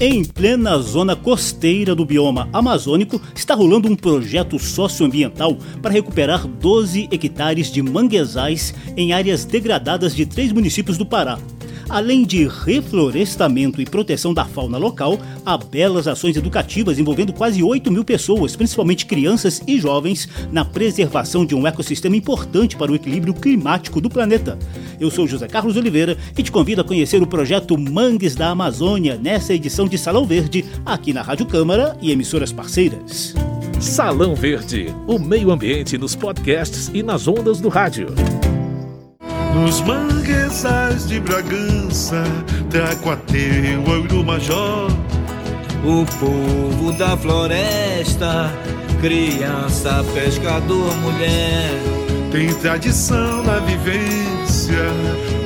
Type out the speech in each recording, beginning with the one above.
Em plena zona costeira do bioma amazônico, está rolando um projeto socioambiental para recuperar 12 hectares de manguezais em áreas degradadas de três municípios do Pará. Além de reflorestamento e proteção da fauna local, há belas ações educativas envolvendo quase 8 mil pessoas, principalmente crianças e jovens, na preservação de um ecossistema importante para o equilíbrio climático do planeta. Eu sou José Carlos Oliveira e te convido a conhecer o projeto Mangues da Amazônia nessa edição de Salão Verde, aqui na Rádio Câmara e emissoras parceiras. Salão Verde, o meio ambiente nos podcasts e nas ondas do rádio. Nos manguezais de Bragança, Tracuateu, do Major. O povo da floresta, criança, pescador, mulher. Tem tradição na vivência,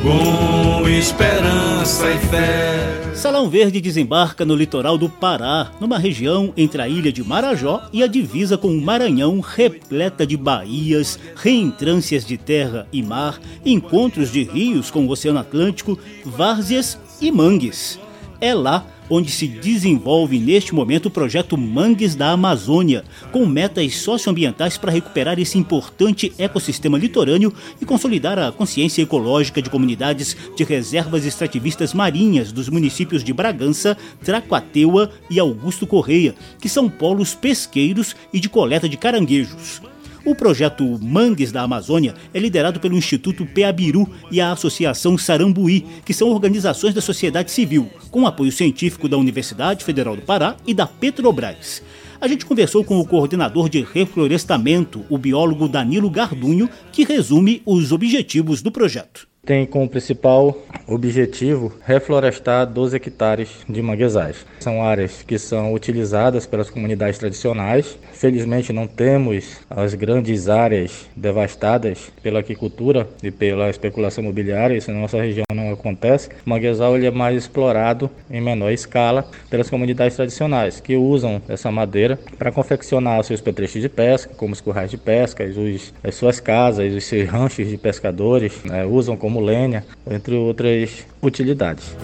com esperança e fé. Salão Verde desembarca no litoral do Pará, numa região entre a ilha de Marajó e a divisa com o Maranhão, repleta de baías, reentrâncias de terra e mar, encontros de rios com o Oceano Atlântico, várzeas e mangues. É lá onde se desenvolve neste momento o projeto Mangues da Amazônia, com metas socioambientais para recuperar esse importante ecossistema litorâneo e consolidar a consciência ecológica de comunidades de reservas extrativistas marinhas dos municípios de Bragança, Tracuateua e Augusto Correia, que são polos pesqueiros e de coleta de caranguejos. O projeto Mangues da Amazônia é liderado pelo Instituto Peabiru e a Associação Sarambuí, que são organizações da sociedade civil, com apoio científico da Universidade Federal do Pará e da Petrobras. A gente conversou com o coordenador de reflorestamento, o biólogo Danilo Gardunho, que resume os objetivos do projeto tem como principal objetivo reflorestar 12 hectares de manguezais. São áreas que são utilizadas pelas comunidades tradicionais. Felizmente não temos as grandes áreas devastadas pela agricultura e pela especulação imobiliária, isso na nossa região não acontece. O manguezal ele é mais explorado em menor escala pelas comunidades tradicionais, que usam essa madeira para confeccionar seus petrechos de pesca, como os currais de pesca, as suas casas, os seus ranchos de pescadores, né, usam como lenha, entre outras utilidades.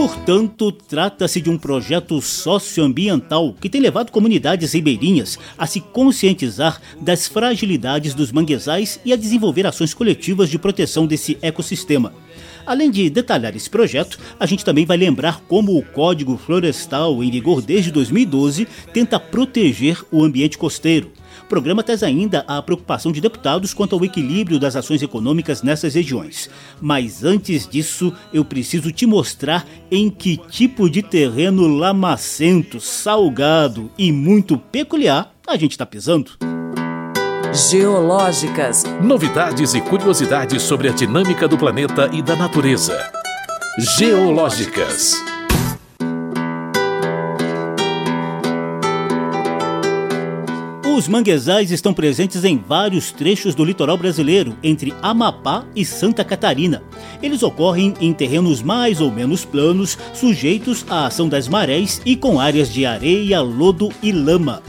Portanto, trata-se de um projeto socioambiental que tem levado comunidades ribeirinhas a se conscientizar das fragilidades dos manguezais e a desenvolver ações coletivas de proteção desse ecossistema. Além de detalhar esse projeto, a gente também vai lembrar como o Código Florestal, em vigor desde 2012, tenta proteger o ambiente costeiro. O programa traz ainda a preocupação de deputados quanto ao equilíbrio das ações econômicas nessas regiões. Mas antes disso, eu preciso te mostrar em que tipo de terreno lamacento, salgado e muito peculiar a gente está pisando. Geológicas. Novidades e curiosidades sobre a dinâmica do planeta e da natureza. Geológicas. Os manguezais estão presentes em vários trechos do litoral brasileiro, entre Amapá e Santa Catarina. Eles ocorrem em terrenos mais ou menos planos, sujeitos à ação das marés e com áreas de areia, lodo e lama.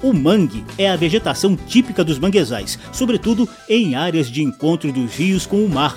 O mangue é a vegetação típica dos manguezais, sobretudo em áreas de encontro dos rios com o mar.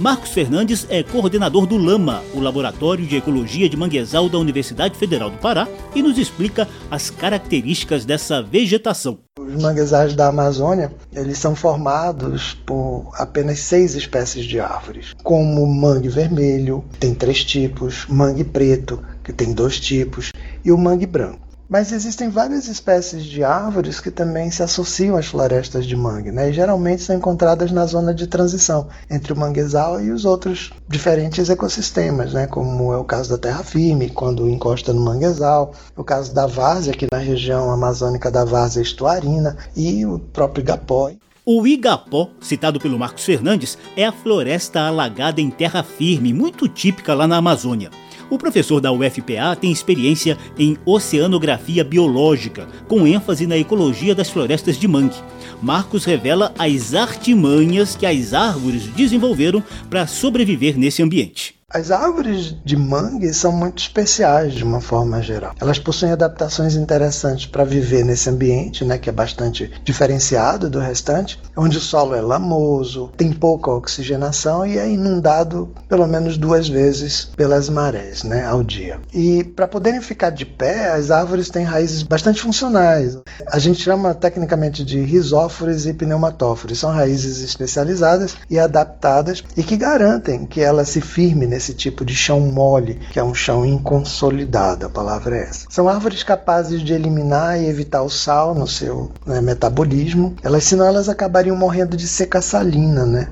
Marcos Fernandes é coordenador do LAMA, o Laboratório de Ecologia de Manguezal da Universidade Federal do Pará, e nos explica as características dessa vegetação. Os manguezais da Amazônia, eles são formados por apenas seis espécies de árvores, como mangue vermelho, tem três tipos, mangue preto, que tem dois tipos, e o mangue branco. Mas existem várias espécies de árvores que também se associam às florestas de mangue, né? e geralmente são encontradas na zona de transição entre o manguezal e os outros diferentes ecossistemas, né? como é o caso da terra firme, quando encosta no manguezal, o caso da várzea, aqui na região amazônica da várzea estuarina, e o próprio igapó. O igapó, citado pelo Marcos Fernandes, é a floresta alagada em terra firme, muito típica lá na Amazônia. O professor da UFPA tem experiência em oceanografia biológica, com ênfase na ecologia das florestas de mangue. Marcos revela as artimanhas que as árvores desenvolveram para sobreviver nesse ambiente. As árvores de mangue são muito especiais de uma forma geral. Elas possuem adaptações interessantes para viver nesse ambiente, né, que é bastante diferenciado do restante, onde o solo é lamoso, tem pouca oxigenação e é inundado pelo menos duas vezes pelas marés, né, ao dia. E para poderem ficar de pé, as árvores têm raízes bastante funcionais. A gente chama tecnicamente de risóforos e pneumatóforos. São raízes especializadas e adaptadas e que garantem que ela se firme esse tipo de chão mole, que é um chão inconsolidado, a palavra é essa. São árvores capazes de eliminar e evitar o sal no seu né, metabolismo, elas senão elas acabariam morrendo de seca salina, né?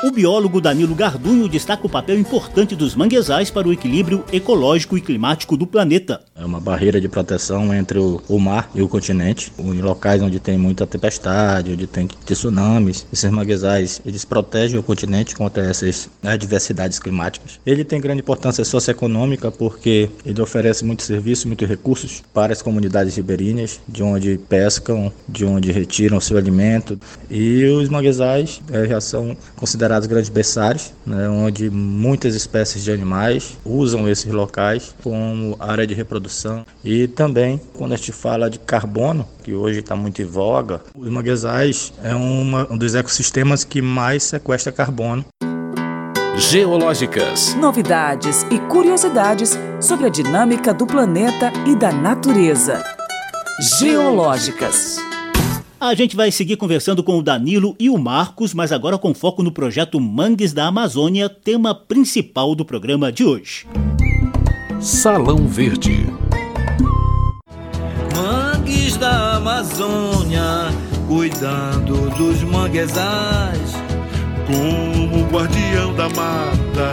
O biólogo Danilo Gardunho destaca o papel importante dos manguezais para o equilíbrio ecológico e climático do planeta. É uma barreira de proteção entre o, o mar e o continente. Em locais onde tem muita tempestade, onde tem tsunamis, esses manguezais eles protegem o continente contra essas adversidades climáticas. Ele tem grande importância socioeconômica porque ele oferece muito serviço, muitos recursos para as comunidades ribeirinhas, de onde pescam, de onde retiram seu alimento. E os manguezais é, já são considerados grandes berçários, né, onde muitas espécies de animais usam esses locais como área de reprodução. E também, quando a gente fala de carbono, que hoje está muito em voga, os manguezais é uma, um dos ecossistemas que mais sequestra carbono. Geológicas. Novidades e curiosidades sobre a dinâmica do planeta e da natureza. Geológicas. A gente vai seguir conversando com o Danilo e o Marcos, mas agora com foco no projeto Mangues da Amazônia, tema principal do programa de hoje. Salão Verde. Mangues da Amazônia, cuidando dos manguezais. Como guardião da mata,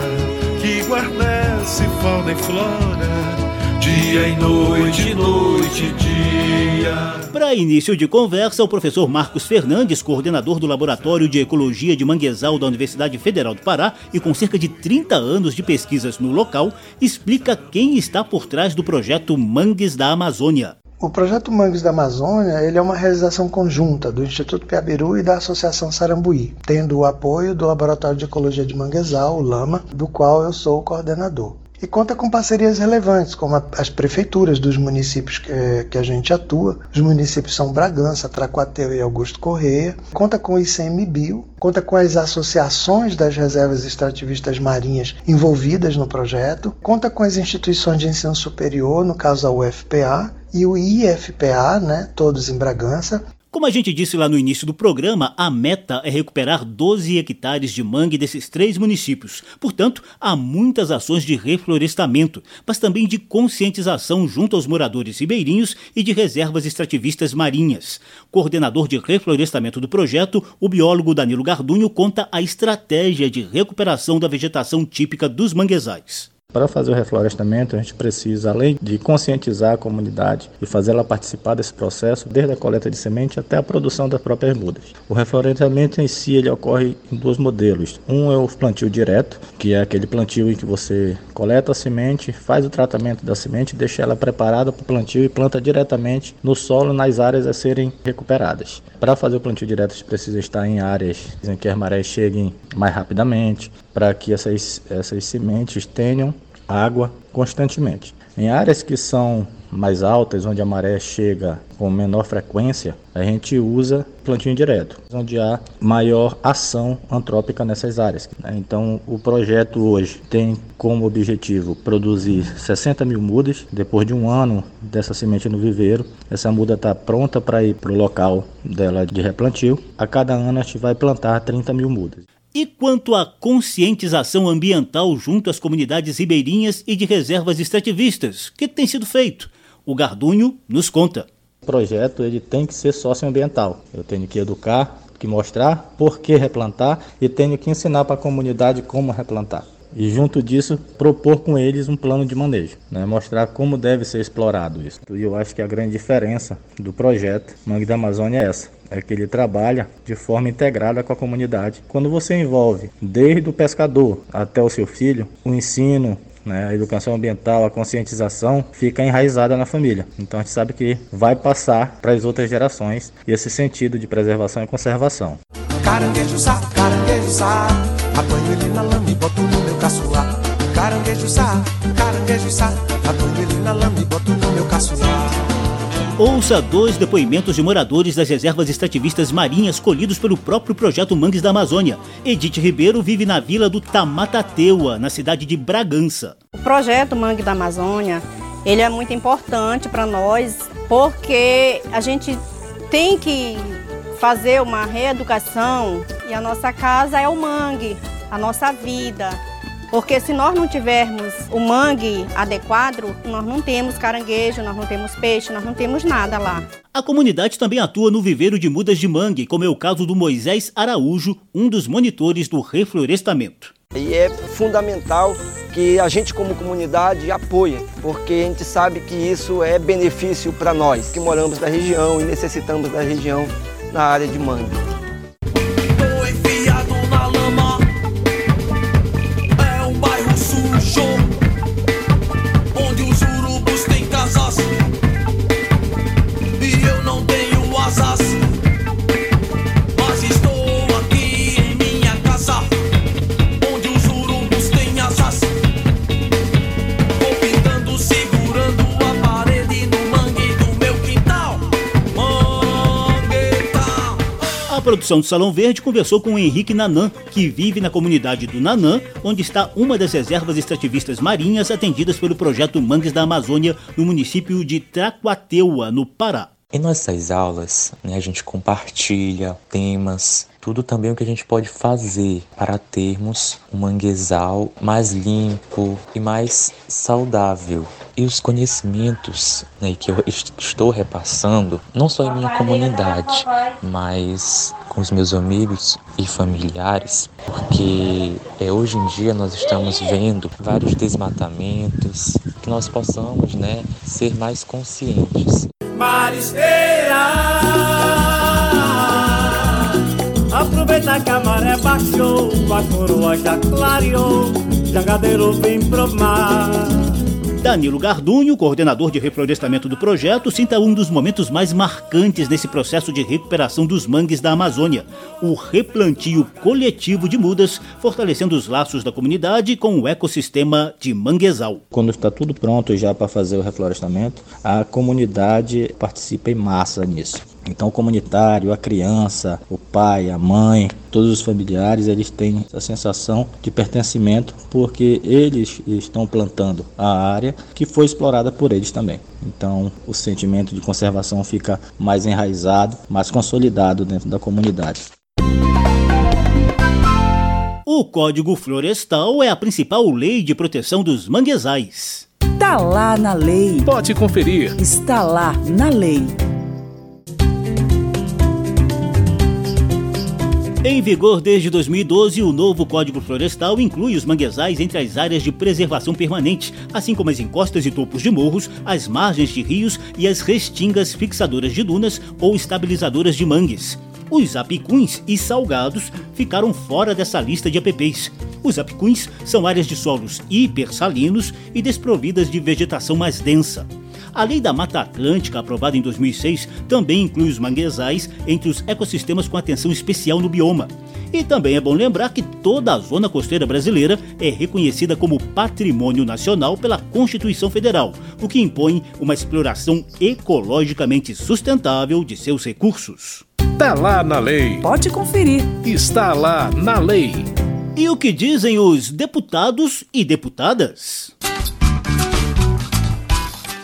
que guarnece fauna e flora dia e noite, noite e dia. Para início de conversa, o professor Marcos Fernandes, coordenador do Laboratório de Ecologia de Manguezal da Universidade Federal do Pará e com cerca de 30 anos de pesquisas no local, explica quem está por trás do projeto Mangues da Amazônia. O projeto Mangues da Amazônia ele é uma realização conjunta do Instituto Piabiru e da Associação Sarambuí, tendo o apoio do Laboratório de Ecologia de Manguezal, o LAMA, do qual eu sou o coordenador e conta com parcerias relevantes, como as prefeituras dos municípios que, a gente atua. Os municípios são Bragança, Tracuateu e Augusto Correia. Conta com o ICMBio, conta com as associações das reservas extrativistas marinhas envolvidas no projeto, conta com as instituições de ensino superior, no caso a UFPA, e o IFPA, né, todos em Bragança, como a gente disse lá no início do programa, a meta é recuperar 12 hectares de mangue desses três municípios. Portanto, há muitas ações de reflorestamento, mas também de conscientização junto aos moradores ribeirinhos e de reservas extrativistas marinhas. Coordenador de reflorestamento do projeto, o biólogo Danilo Gardunho conta a estratégia de recuperação da vegetação típica dos manguezais. Para fazer o reflorestamento, a gente precisa, além de conscientizar a comunidade e fazer ela participar desse processo, desde a coleta de semente até a produção das próprias mudas. O reflorestamento em si ele ocorre em dois modelos. Um é o plantio direto, que é aquele plantio em que você coleta a semente, faz o tratamento da semente, deixa ela preparada para o plantio e planta diretamente no solo nas áreas a serem recuperadas. Para fazer o plantio direto, a gente precisa estar em áreas em que as marés cheguem mais rapidamente, para que essas, essas sementes tenham água constantemente. Em áreas que são mais altas, onde a maré chega com menor frequência, a gente usa plantio direto, onde há maior ação antrópica nessas áreas. Então, o projeto hoje tem como objetivo produzir 60 mil mudas. Depois de um ano dessa semente no viveiro, essa muda está pronta para ir para o local dela de replantio. A cada ano a gente vai plantar 30 mil mudas. E quanto à conscientização ambiental junto às comunidades ribeirinhas e de reservas extrativistas, o que tem sido feito? O Gardunho nos conta. O projeto ele tem que ser socioambiental. Eu tenho que educar, que mostrar por que replantar e tenho que ensinar para a comunidade como replantar. E junto disso, propor com eles um plano de manejo, né? mostrar como deve ser explorado isso. E eu acho que a grande diferença do projeto Mangue da Amazônia é essa é que ele trabalha de forma integrada com a comunidade. Quando você envolve desde o pescador até o seu filho, o ensino, né, a educação ambiental, a conscientização fica enraizada na família. Então a gente sabe que vai passar para as outras gerações esse sentido de preservação e conservação. Caranguejo sá, caranguejo sá, Apanho ele na lama e boto no meu caçoar. Caranguejo sá, caranguejo sá. Apanho ele na Ouça dois depoimentos de moradores das reservas extrativistas marinhas colhidos pelo próprio projeto Mangues da Amazônia. Edith Ribeiro vive na vila do Tamatateua, na cidade de Bragança. O projeto Mangue da Amazônia, ele é muito importante para nós, porque a gente tem que fazer uma reeducação e a nossa casa é o mangue, a nossa vida. Porque se nós não tivermos o mangue adequado, nós não temos caranguejo, nós não temos peixe, nós não temos nada lá. A comunidade também atua no viveiro de mudas de mangue, como é o caso do Moisés Araújo, um dos monitores do reflorestamento. E é fundamental que a gente como comunidade apoie, porque a gente sabe que isso é benefício para nós que moramos na região e necessitamos da região na área de mangue. Produção do Salão Verde conversou com o Henrique Nanã, que vive na comunidade do Nanã, onde está uma das reservas extrativistas marinhas atendidas pelo projeto Mangues da Amazônia, no município de Tracuateua, no Pará. Em nossas aulas, né, a gente compartilha temas, tudo também o que a gente pode fazer para termos um manguezal mais limpo e mais saudável. E os conhecimentos né, que eu estou repassando, não só em minha comunidade, mas com os meus amigos e familiares, porque é, hoje em dia nós estamos vendo vários desmatamentos, que nós possamos né, ser mais conscientes. Marisqueira, aproveita que a maré baixou, a coroa já clareou, jangadeiro vem pro mar. Danilo Gardunho, coordenador de reflorestamento do projeto, cita um dos momentos mais marcantes nesse processo de recuperação dos mangues da Amazônia, o replantio coletivo de mudas, fortalecendo os laços da comunidade com o ecossistema de manguezal. Quando está tudo pronto já para fazer o reflorestamento, a comunidade participa em massa nisso. Então, o comunitário, a criança, o pai, a mãe, todos os familiares, eles têm essa sensação de pertencimento porque eles estão plantando a área que foi explorada por eles também. Então, o sentimento de conservação fica mais enraizado, mais consolidado dentro da comunidade. O Código Florestal é a principal lei de proteção dos manguezais. Está lá na lei. Pode conferir. Está lá na lei. Em vigor desde 2012, o novo Código Florestal inclui os manguezais entre as áreas de preservação permanente, assim como as encostas e topos de morros, as margens de rios e as restingas fixadoras de dunas ou estabilizadoras de mangues. Os apicuns e salgados ficaram fora dessa lista de APPs. Os apicuns são áreas de solos hipersalinos e desprovidas de vegetação mais densa. A Lei da Mata Atlântica, aprovada em 2006, também inclui os manguezais entre os ecossistemas com atenção especial no bioma. E também é bom lembrar que toda a zona costeira brasileira é reconhecida como patrimônio nacional pela Constituição Federal, o que impõe uma exploração ecologicamente sustentável de seus recursos. Está lá na lei. Pode conferir. Está lá na lei. E o que dizem os deputados e deputadas?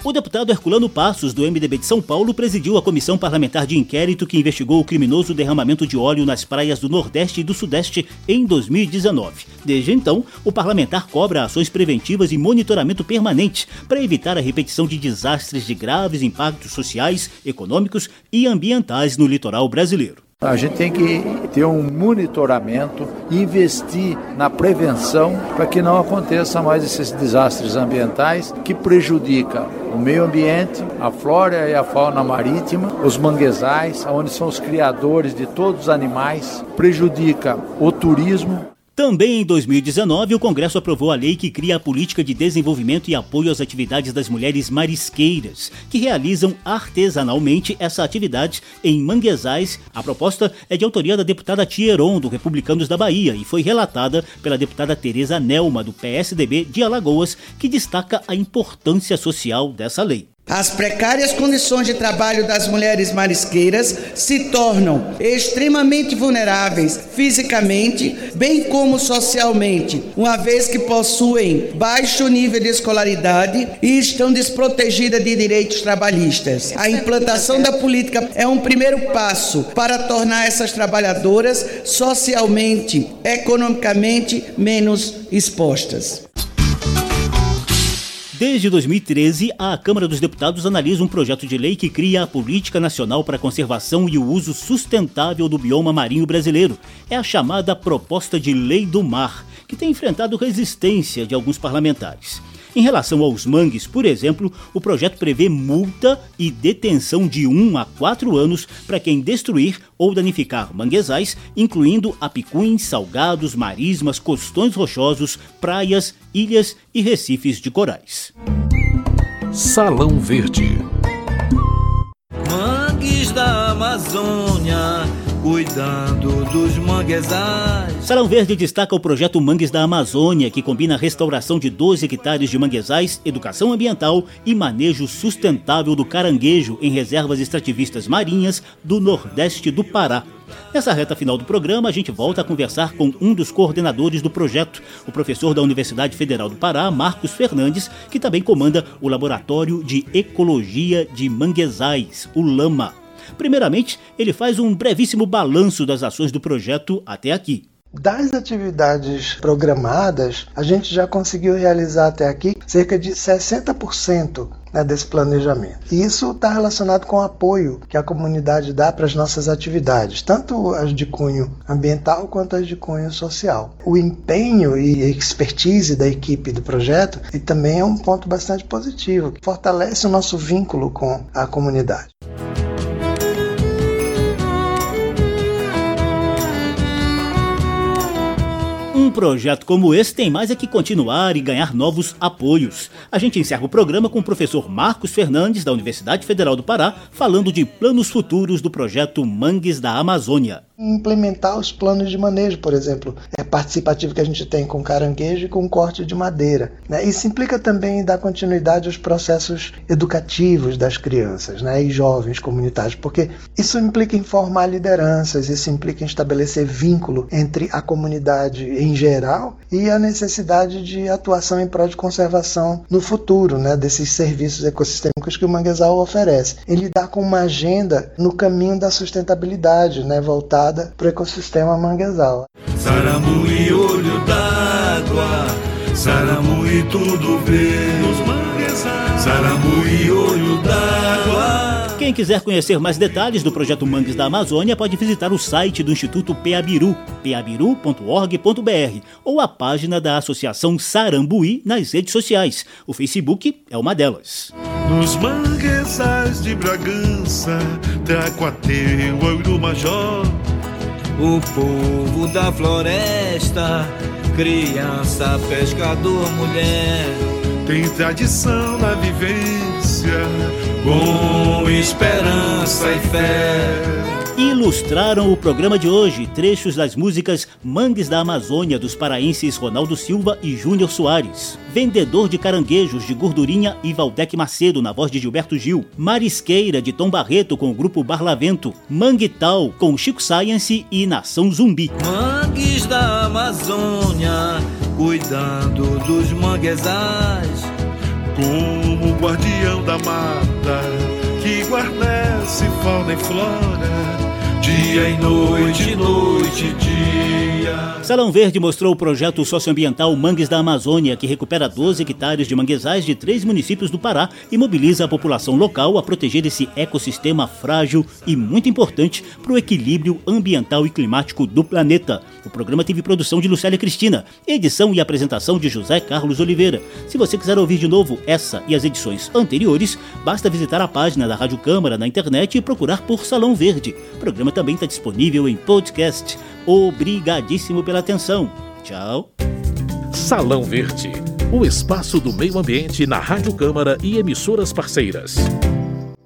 O deputado Herculano Passos, do MDB de São Paulo, presidiu a comissão parlamentar de inquérito que investigou o criminoso derramamento de óleo nas praias do Nordeste e do Sudeste em 2019. Desde então, o parlamentar cobra ações preventivas e monitoramento permanente para evitar a repetição de desastres de graves impactos sociais, econômicos e ambientais no litoral brasileiro. A gente tem que ter um monitoramento, investir na prevenção para que não aconteça mais esses desastres ambientais que prejudicam o meio ambiente, a flora e a fauna marítima, os manguezais, onde são os criadores de todos os animais, prejudica o turismo Também em 2019, o Congresso aprovou a lei que cria a política de desenvolvimento e apoio às atividades das mulheres marisqueiras, que realizam artesanalmente essa atividade em manguezais. A proposta é de autoria da deputada Tieron, do Republicanos da Bahia, e foi relatada pela deputada Tereza Nelma, do PSDB de Alagoas, que destaca a importância social dessa lei. As precárias condições de trabalho das mulheres marisqueiras se tornam extremamente vulneráveis fisicamente, bem como socialmente, uma vez que possuem baixo nível de escolaridade e estão desprotegidas de direitos trabalhistas. A implantação da política é um primeiro passo para tornar essas trabalhadoras socialmente, economicamente menos expostas. Desde 2013, a Câmara dos Deputados analisa um projeto de lei que cria a Política Nacional para a Conservação e o Uso Sustentável do Bioma Marinho Brasileiro. É a chamada Proposta de Lei do Mar, que tem enfrentado resistência de alguns parlamentares. Em relação aos mangues, por exemplo, o projeto prevê multa e detenção de 1 a 4 anos para quem destruir ou danificar manguezais, incluindo apicuins, salgados, marismas, costões rochosos, praias, ilhas e recifes de corais. Salão Verde Mangues da Amazônia cuidando dos manguezais. Salão Verde destaca o projeto Mangues da Amazônia, que combina a restauração de 12 hectares de manguezais, educação ambiental e manejo sustentável do caranguejo em reservas extrativistas marinhas do Nordeste do Pará. Nessa reta final do programa, a gente volta a conversar com um dos coordenadores do projeto, o professor da Universidade Federal do Pará, Marcos Fernandes, que também comanda o Laboratório de Ecologia de Manguezais, o LAMA. Primeiramente, ele faz um brevíssimo balanço das ações do projeto até aqui. Das atividades programadas, a gente já conseguiu realizar até aqui cerca de 60% né, desse planejamento. E isso está relacionado com o apoio que a comunidade dá para as nossas atividades, tanto as de cunho ambiental quanto as de cunho social. O empenho e expertise da equipe do projeto e também é um ponto bastante positivo, que fortalece o nosso vínculo com a comunidade. Projeto como esse tem mais é que continuar e ganhar novos apoios. A gente encerra o programa com o professor Marcos Fernandes, da Universidade Federal do Pará, falando de planos futuros do projeto Mangues da Amazônia implementar os planos de manejo, por exemplo, é participativo que a gente tem com caranguejo e com corte de madeira. Né? Isso implica também em dar continuidade aos processos educativos das crianças né? e jovens comunitários, porque isso implica em formar lideranças, isso implica em estabelecer vínculo entre a comunidade em geral e a necessidade de atuação em prol de conservação no futuro né? desses serviços ecossistêmicos que o manguezal oferece. Ele dá com uma agenda no caminho da sustentabilidade, né? voltada para o ecossistema manguezal. Saramui, olho d'água, Saramui, tudo vê manguezais. Saramui, olho d'água. Quem quiser conhecer mais detalhes do projeto Mangues da Amazônia pode visitar o site do Instituto Peabiru, peabiru.org.br, ou a página da Associação Sarambuí nas redes sociais. O Facebook é uma delas. Nos manguezais de Bragança, Tracuateu, do Major. O povo da floresta, criança, pescador, mulher. Tem tradição na vivência, com esperança e fé. Ilustraram o programa de hoje trechos das músicas Mangues da Amazônia dos paraenses Ronaldo Silva e Júnior Soares, Vendedor de Caranguejos de Gordurinha e Valdec Macedo na voz de Gilberto Gil, Marisqueira de Tom Barreto com o grupo Barlavento, Manguital com Chico Science e Nação Zumbi. Mangues da Amazônia, cuidando dos manguezais, como guardião da mata que guarnece fauna e flora dia e noite, noite e dia. Salão Verde mostrou o projeto socioambiental Mangues da Amazônia, que recupera 12 hectares de manguezais de três municípios do Pará e mobiliza a população local a proteger esse ecossistema frágil e muito importante para o equilíbrio ambiental e climático do planeta. O programa teve produção de Lucélia Cristina, edição e apresentação de José Carlos Oliveira. Se você quiser ouvir de novo essa e as edições anteriores, basta visitar a página da Rádio Câmara na internet e procurar por Salão Verde. Programa também está disponível em podcast. Obrigadíssimo pela atenção. Tchau. Salão Verde, o espaço do meio ambiente na Rádio Câmara e emissoras parceiras.